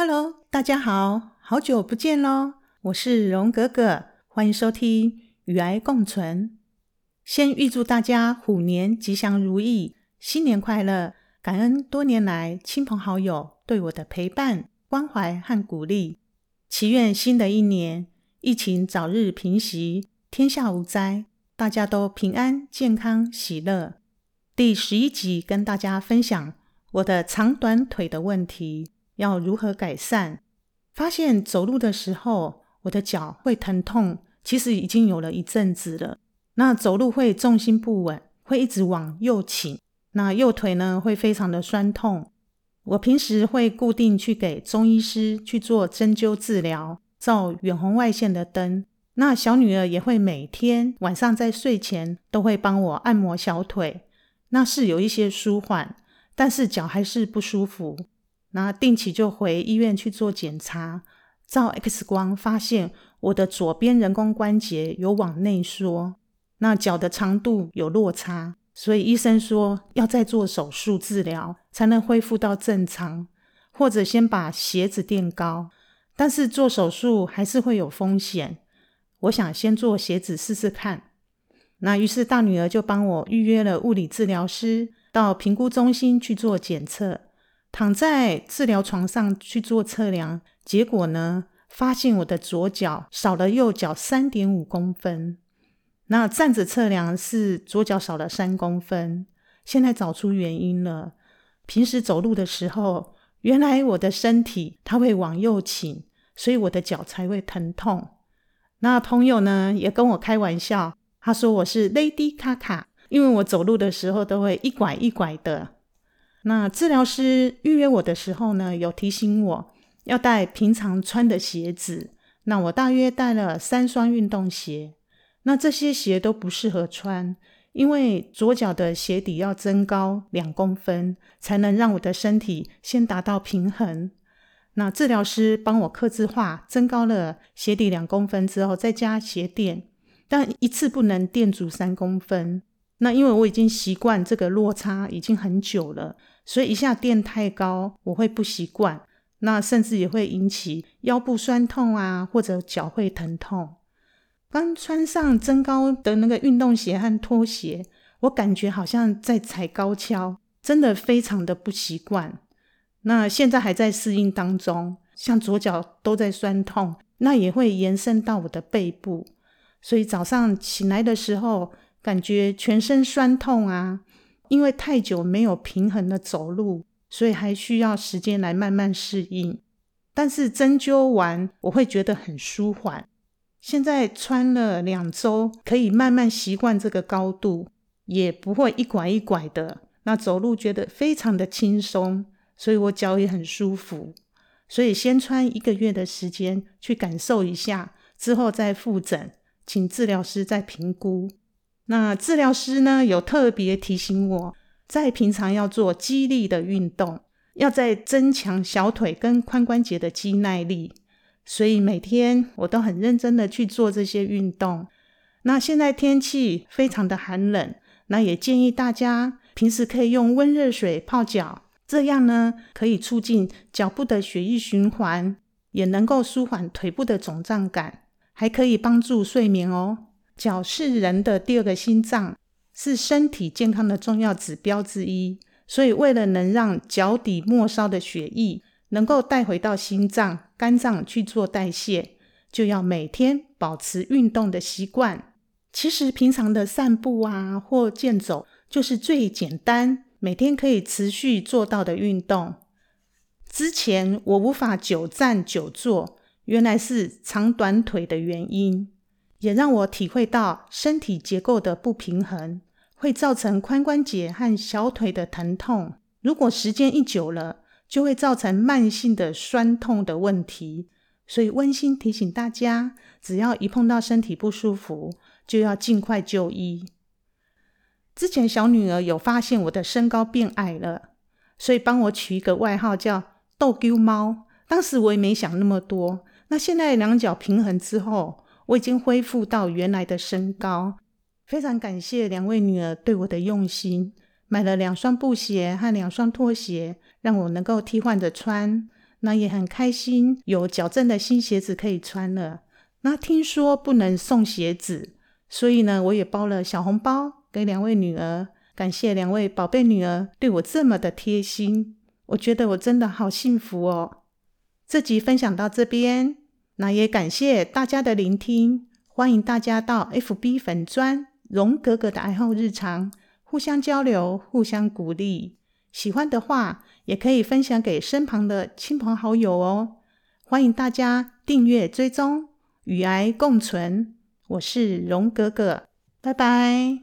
Hello，大家好，好久不见喽！我是荣格格，欢迎收听《与癌共存》。先预祝大家虎年吉祥如意，新年快乐！感恩多年来亲朋好友对我的陪伴、关怀和鼓励。祈愿新的一年疫情早日平息，天下无灾，大家都平安、健康、喜乐。第十一集跟大家分享我的长短腿的问题。要如何改善？发现走路的时候，我的脚会疼痛，其实已经有了一阵子了。那走路会重心不稳，会一直往右倾，那右腿呢会非常的酸痛。我平时会固定去给中医师去做针灸治疗，照远红外线的灯。那小女儿也会每天晚上在睡前都会帮我按摩小腿，那是有一些舒缓，但是脚还是不舒服。那定期就回医院去做检查，照 X 光发现我的左边人工关节有往内缩，那脚的长度有落差，所以医生说要再做手术治疗才能恢复到正常，或者先把鞋子垫高。但是做手术还是会有风险，我想先做鞋子试试看。那于是大女儿就帮我预约了物理治疗师到评估中心去做检测。躺在治疗床上去做测量，结果呢，发现我的左脚少了右脚三点五公分。那站着测量是左脚少了三公分。现在找出原因了。平时走路的时候，原来我的身体它会往右倾，所以我的脚才会疼痛。那朋友呢也跟我开玩笑，他说我是 Lady 卡卡，因为我走路的时候都会一拐一拐的。那治疗师预约我的时候呢，有提醒我要带平常穿的鞋子。那我大约带了三双运动鞋。那这些鞋都不适合穿，因为左脚的鞋底要增高两公分，才能让我的身体先达到平衡。那治疗师帮我刻字化，增高了鞋底两公分之后，再加鞋垫，但一次不能垫足三公分。那因为我已经习惯这个落差已经很久了，所以一下垫太高我会不习惯，那甚至也会引起腰部酸痛啊，或者脚会疼痛。刚穿上增高的那个运动鞋和拖鞋，我感觉好像在踩高跷，真的非常的不习惯。那现在还在适应当中，像左脚都在酸痛，那也会延伸到我的背部，所以早上醒来的时候。感觉全身酸痛啊，因为太久没有平衡的走路，所以还需要时间来慢慢适应。但是针灸完，我会觉得很舒缓。现在穿了两周，可以慢慢习惯这个高度，也不会一拐一拐的。那走路觉得非常的轻松，所以我脚也很舒服。所以先穿一个月的时间去感受一下，之后再复诊，请治疗师再评估。那治疗师呢有特别提醒我，在平常要做肌力的运动，要在增强小腿跟髋关节的肌耐力，所以每天我都很认真的去做这些运动。那现在天气非常的寒冷，那也建议大家平时可以用温热水泡脚，这样呢可以促进脚部的血液循环，也能够舒缓腿部的肿胀感，还可以帮助睡眠哦。脚是人的第二个心脏，是身体健康的重要指标之一。所以，为了能让脚底末梢的血液能够带回到心脏、肝脏去做代谢，就要每天保持运动的习惯。其实，平常的散步啊或健走，就是最简单、每天可以持续做到的运动。之前我无法久站久坐，原来是长短腿的原因。也让我体会到身体结构的不平衡会造成髋关节和小腿的疼痛。如果时间一久了，就会造成慢性的酸痛的问题。所以温馨提醒大家，只要一碰到身体不舒服，就要尽快就医。之前小女儿有发现我的身高变矮了，所以帮我取一个外号叫“逗丢猫”。当时我也没想那么多。那现在两脚平衡之后。我已经恢复到原来的身高，非常感谢两位女儿对我的用心，买了两双布鞋和两双拖鞋，让我能够替换着穿。那也很开心有矫正的新鞋子可以穿了。那听说不能送鞋子，所以呢，我也包了小红包给两位女儿，感谢两位宝贝女儿对我这么的贴心，我觉得我真的好幸福哦。这集分享到这边，那也感谢大家的聆听，欢迎大家到 FB 粉专荣格格的爱好日常，互相交流，互相鼓励。喜欢的话，也可以分享给身旁的亲朋好友哦。欢迎大家订阅追踪。与癌共存，我是荣格格，拜拜。